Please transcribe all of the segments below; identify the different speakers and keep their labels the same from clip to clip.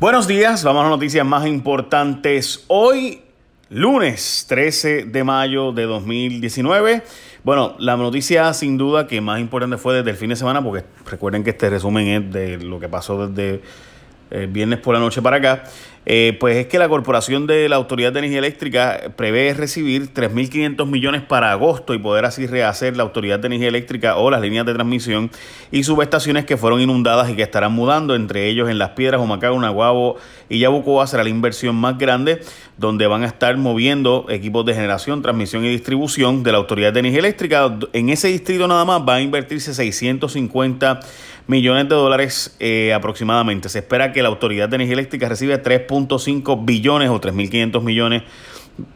Speaker 1: Buenos días, vamos a las noticias más importantes. Hoy, lunes 13 de mayo de 2019. Bueno, la noticia sin duda que más importante fue desde el fin de semana, porque recuerden que este resumen es de lo que pasó desde el viernes por la noche para acá. Eh, pues es que la Corporación de la Autoridad de Energía Eléctrica prevé recibir 3.500 millones para agosto y poder así rehacer la Autoridad de Energía Eléctrica o las líneas de transmisión y subestaciones que fueron inundadas y que estarán mudando, entre ellos en Las Piedras, Humacao, Naguabo y Yabucoa será la inversión más grande, donde van a estar moviendo equipos de generación, transmisión y distribución de la Autoridad de Energía Eléctrica. En ese distrito nada más va a invertirse 650 millones de dólares eh, aproximadamente. Se espera que la Autoridad de Energía Eléctrica reciba 3.5 billones o 3.500 millones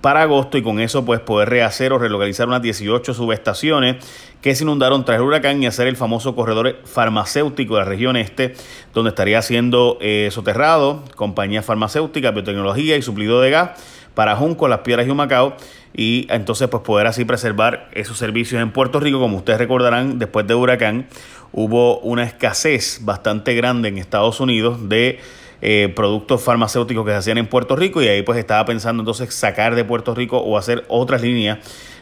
Speaker 1: para agosto y con eso pues poder rehacer o relocalizar unas 18 subestaciones que se inundaron tras el huracán y hacer el famoso corredor farmacéutico de la región este, donde estaría siendo eh, soterrado compañías farmacéuticas, biotecnología y suplido de gas para Junco, Las Piedras y Humacao y entonces pues poder así preservar esos servicios en Puerto Rico. Como ustedes recordarán, después de huracán hubo una escasez bastante grande en Estados Unidos de eh, productos farmacéuticos que se hacían en Puerto Rico y ahí pues estaba pensando entonces sacar de Puerto Rico o hacer otras líneas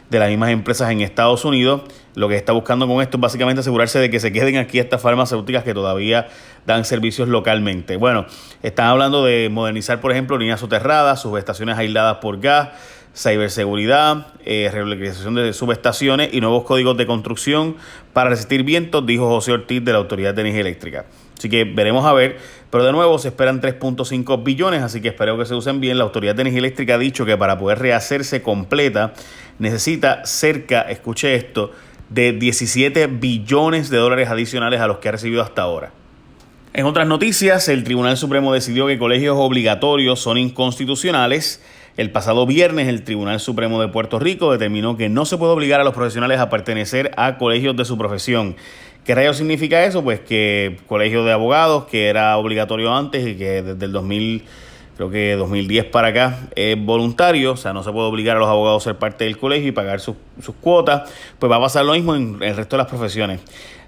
Speaker 1: de las mismas empresas en Estados Unidos. Lo que está buscando con esto es básicamente asegurarse de que se queden aquí estas farmacéuticas que todavía dan servicios localmente. Bueno, están hablando de modernizar, por ejemplo, líneas soterradas, subestaciones aisladas por gas, ciberseguridad, eh, de subestaciones y nuevos códigos de construcción para resistir vientos, dijo José Ortiz de la Autoridad de Energía Eléctrica. Así que veremos a ver, pero de nuevo se esperan 3.5 billones, así que espero que se usen bien. La Autoridad de Energía Eléctrica ha dicho que para poder rehacerse completa necesita cerca, escuche esto, de 17 billones de dólares adicionales a los que ha recibido hasta ahora. En otras noticias, el Tribunal Supremo decidió que colegios obligatorios son inconstitucionales el pasado viernes el Tribunal Supremo de Puerto Rico determinó que no se puede obligar a los profesionales a pertenecer a colegios de su profesión. ¿Qué rayos significa eso? Pues que colegio de abogados, que era obligatorio antes y que desde el 2000, creo que 2010 para acá es voluntario, o sea, no se puede obligar a los abogados a ser parte del colegio y pagar sus, cuotas, pues va a pasar lo mismo en el resto de las profesiones.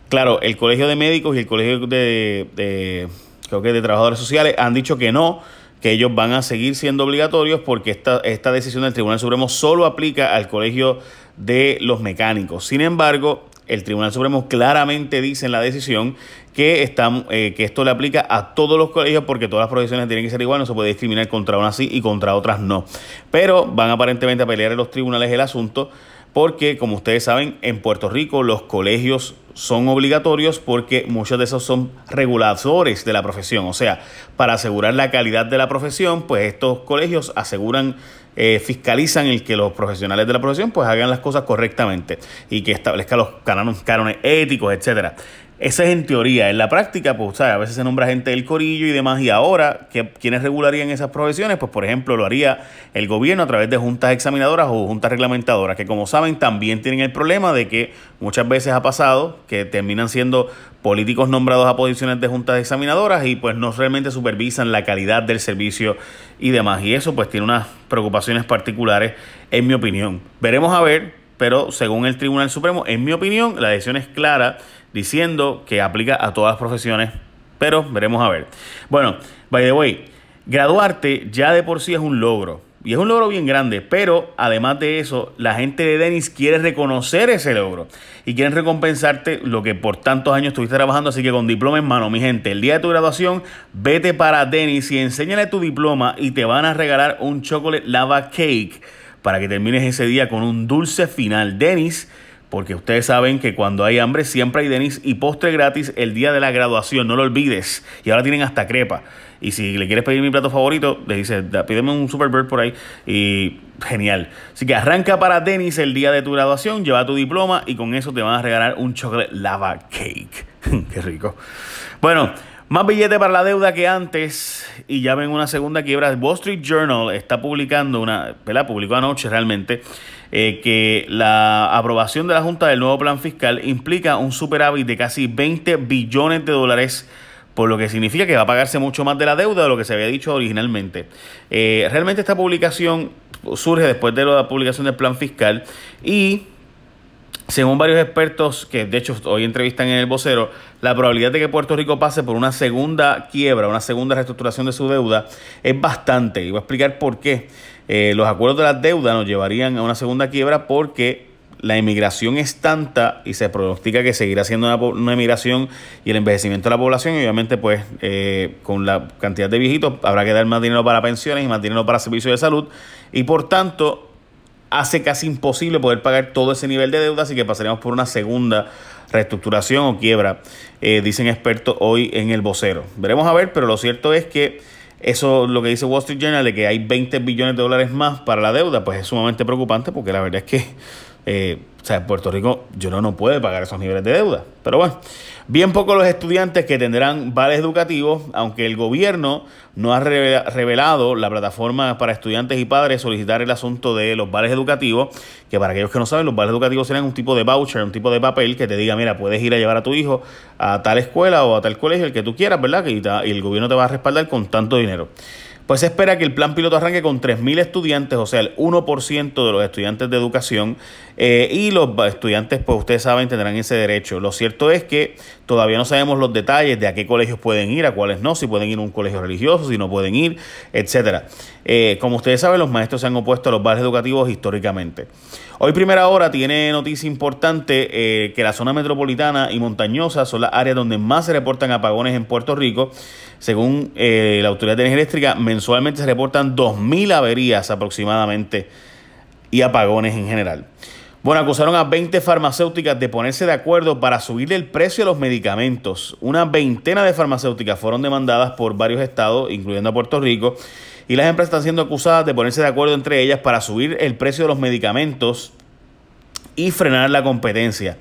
Speaker 1: Claro, el colegio de médicos y el colegio de, de creo que de trabajadores sociales han dicho que no, que ellos van a seguir siendo obligatorios porque esta, esta decisión del Tribunal Supremo solo aplica al Colegio de los Mecánicos. Sin embargo, el Tribunal Supremo claramente dice en la decisión que, eh, que esto le aplica a todos los colegios porque todas las profesiones tienen que ser iguales, no se puede discriminar contra unas sí y contra otras no. Pero van aparentemente a pelear en los tribunales el asunto porque, como ustedes saben, en Puerto Rico los colegios son obligatorios porque muchos de esos son reguladores de la profesión. O sea, para asegurar la calidad de la profesión, pues estos colegios aseguran, eh, fiscalizan el que los profesionales de la profesión pues hagan las cosas correctamente y que establezcan los cánones, éticos, etcétera. Esa es en teoría. En la práctica, pues, a veces se nombra gente del corillo y demás. Y ahora, ¿quiénes regularían esas profesiones? Pues, por ejemplo, lo haría el gobierno a través de juntas examinadoras o juntas reglamentadoras, que como saben, también tienen el problema de que muchas veces ha pasado que terminan siendo políticos nombrados a posiciones de juntas examinadoras y pues no realmente supervisan la calidad del servicio y demás. Y eso pues tiene unas preocupaciones particulares, en mi opinión. Veremos a ver, pero según el Tribunal Supremo, en mi opinión, la decisión es clara diciendo que aplica a todas las profesiones, pero veremos a ver. Bueno, by the way, graduarte ya de por sí es un logro. Y es un logro bien grande, pero además de eso, la gente de Denis quiere reconocer ese logro y quieren recompensarte lo que por tantos años estuviste trabajando. Así que con diploma en mano, mi gente, el día de tu graduación, vete para Denis y enséñale tu diploma y te van a regalar un chocolate lava cake para que termines ese día con un dulce final. Denis porque ustedes saben que cuando hay hambre siempre hay denis y postre gratis el día de la graduación, no lo olvides. Y ahora tienen hasta crepa. Y si le quieres pedir mi plato favorito, le dices, pídeme un Superbird por ahí. Y genial. Así que arranca para Denis el día de tu graduación, lleva tu diploma y con eso te van a regalar un chocolate lava cake. Qué rico. Bueno, más billete para la deuda que antes y ya ven una segunda quiebra. Wall Street Journal está publicando una, ¿verdad? Publicó anoche realmente eh, que la aprobación de la Junta del nuevo plan fiscal implica un superávit de casi 20 billones de dólares por lo que significa que va a pagarse mucho más de la deuda de lo que se había dicho originalmente. Eh, realmente esta publicación surge después de la publicación del plan fiscal y según varios expertos que de hecho hoy entrevistan en el vocero, la probabilidad de que Puerto Rico pase por una segunda quiebra, una segunda reestructuración de su deuda es bastante. Y voy a explicar por qué. Eh, los acuerdos de la deuda nos llevarían a una segunda quiebra porque la inmigración es tanta y se pronostica que seguirá siendo una, una inmigración y el envejecimiento de la población y obviamente pues eh, con la cantidad de viejitos habrá que dar más dinero para pensiones y más dinero para servicios de salud y por tanto hace casi imposible poder pagar todo ese nivel de deuda, así que pasaríamos por una segunda reestructuración o quiebra, eh, dicen expertos hoy en el vocero. Veremos a ver, pero lo cierto es que eso, lo que dice Wall Street Journal, de que hay 20 billones de dólares más para la deuda, pues es sumamente preocupante porque la verdad es que eh, o sea, Puerto Rico yo no, no puede pagar esos niveles de deuda. Pero bueno, bien pocos los estudiantes que tendrán vales educativos, aunque el gobierno no ha revelado la plataforma para estudiantes y padres solicitar el asunto de los vales educativos, que para aquellos que no saben, los vales educativos serán un tipo de voucher, un tipo de papel que te diga, mira, puedes ir a llevar a tu hijo a tal escuela o a tal colegio, el que tú quieras, ¿verdad? y el gobierno te va a respaldar con tanto dinero. Pues se espera que el plan piloto arranque con 3.000 estudiantes, o sea, el 1% de los estudiantes de educación eh, y los estudiantes, pues ustedes saben, tendrán ese derecho. Lo cierto es que todavía no sabemos los detalles de a qué colegios pueden ir, a cuáles no, si pueden ir a un colegio religioso, si no pueden ir, etcétera. Eh, como ustedes saben, los maestros se han opuesto a los bares educativos históricamente. Hoy Primera Hora tiene noticia importante eh, que la zona metropolitana y montañosa son las áreas donde más se reportan apagones en Puerto Rico. Según la Autoridad de Energía Eléctrica, mensualmente se reportan 2.000 averías aproximadamente y apagones en general. Bueno, acusaron a 20 farmacéuticas de ponerse de acuerdo para subir el precio de los medicamentos. Una veintena de farmacéuticas fueron demandadas por varios estados, incluyendo a Puerto Rico, y las empresas están siendo acusadas de ponerse de acuerdo entre ellas para subir el precio de los medicamentos y frenar la competencia.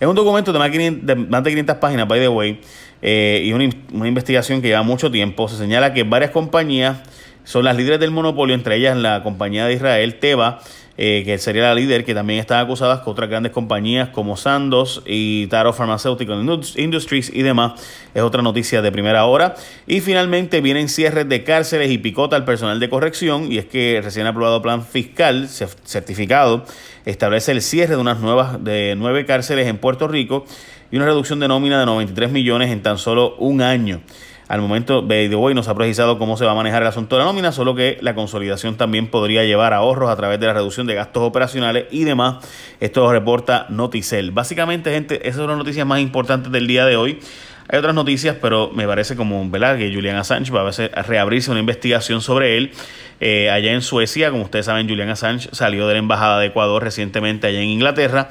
Speaker 1: Es un documento de más de 500 páginas, by the way, eh, y una, una investigación que lleva mucho tiempo. Se señala que varias compañías son las líderes del monopolio, entre ellas la compañía de Israel, Teva, eh, que sería la líder, que también están acusadas con otras grandes compañías como Sandoz y Taro Pharmaceutical Industries y demás. Es otra noticia de primera hora. Y finalmente vienen cierres de cárceles y picota al personal de corrección. Y es que recién aprobado plan fiscal certificado establece el cierre de unas nuevas de nueve cárceles en Puerto Rico y una reducción de nómina de 93 millones en tan solo un año. Al momento, hoy nos ha precisado cómo se va a manejar el asunto de la nómina, solo que la consolidación también podría llevar ahorros a través de la reducción de gastos operacionales y demás. Esto lo reporta Noticel. Básicamente, gente, esas son las noticias más importantes del día de hoy. Hay otras noticias, pero me parece como, ¿verdad? Que Julian Assange va a reabrirse una investigación sobre él. Eh, allá en Suecia, como ustedes saben, Julian Assange salió de la Embajada de Ecuador recientemente allá en Inglaterra.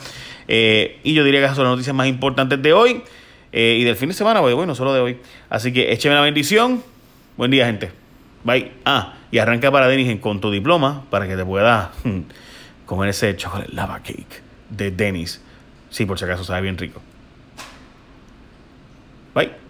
Speaker 1: Eh, y yo diría que esas son las noticias más importantes de hoy. Eh, y del fin de semana, pues bueno, solo de hoy. Así que écheme la bendición. Buen día, gente. Bye. Ah, y arranca para Denis con tu diploma para que te puedas hmm, comer ese chocolate lava cake de Denis. Sí, por si acaso sabe bien rico. Bye.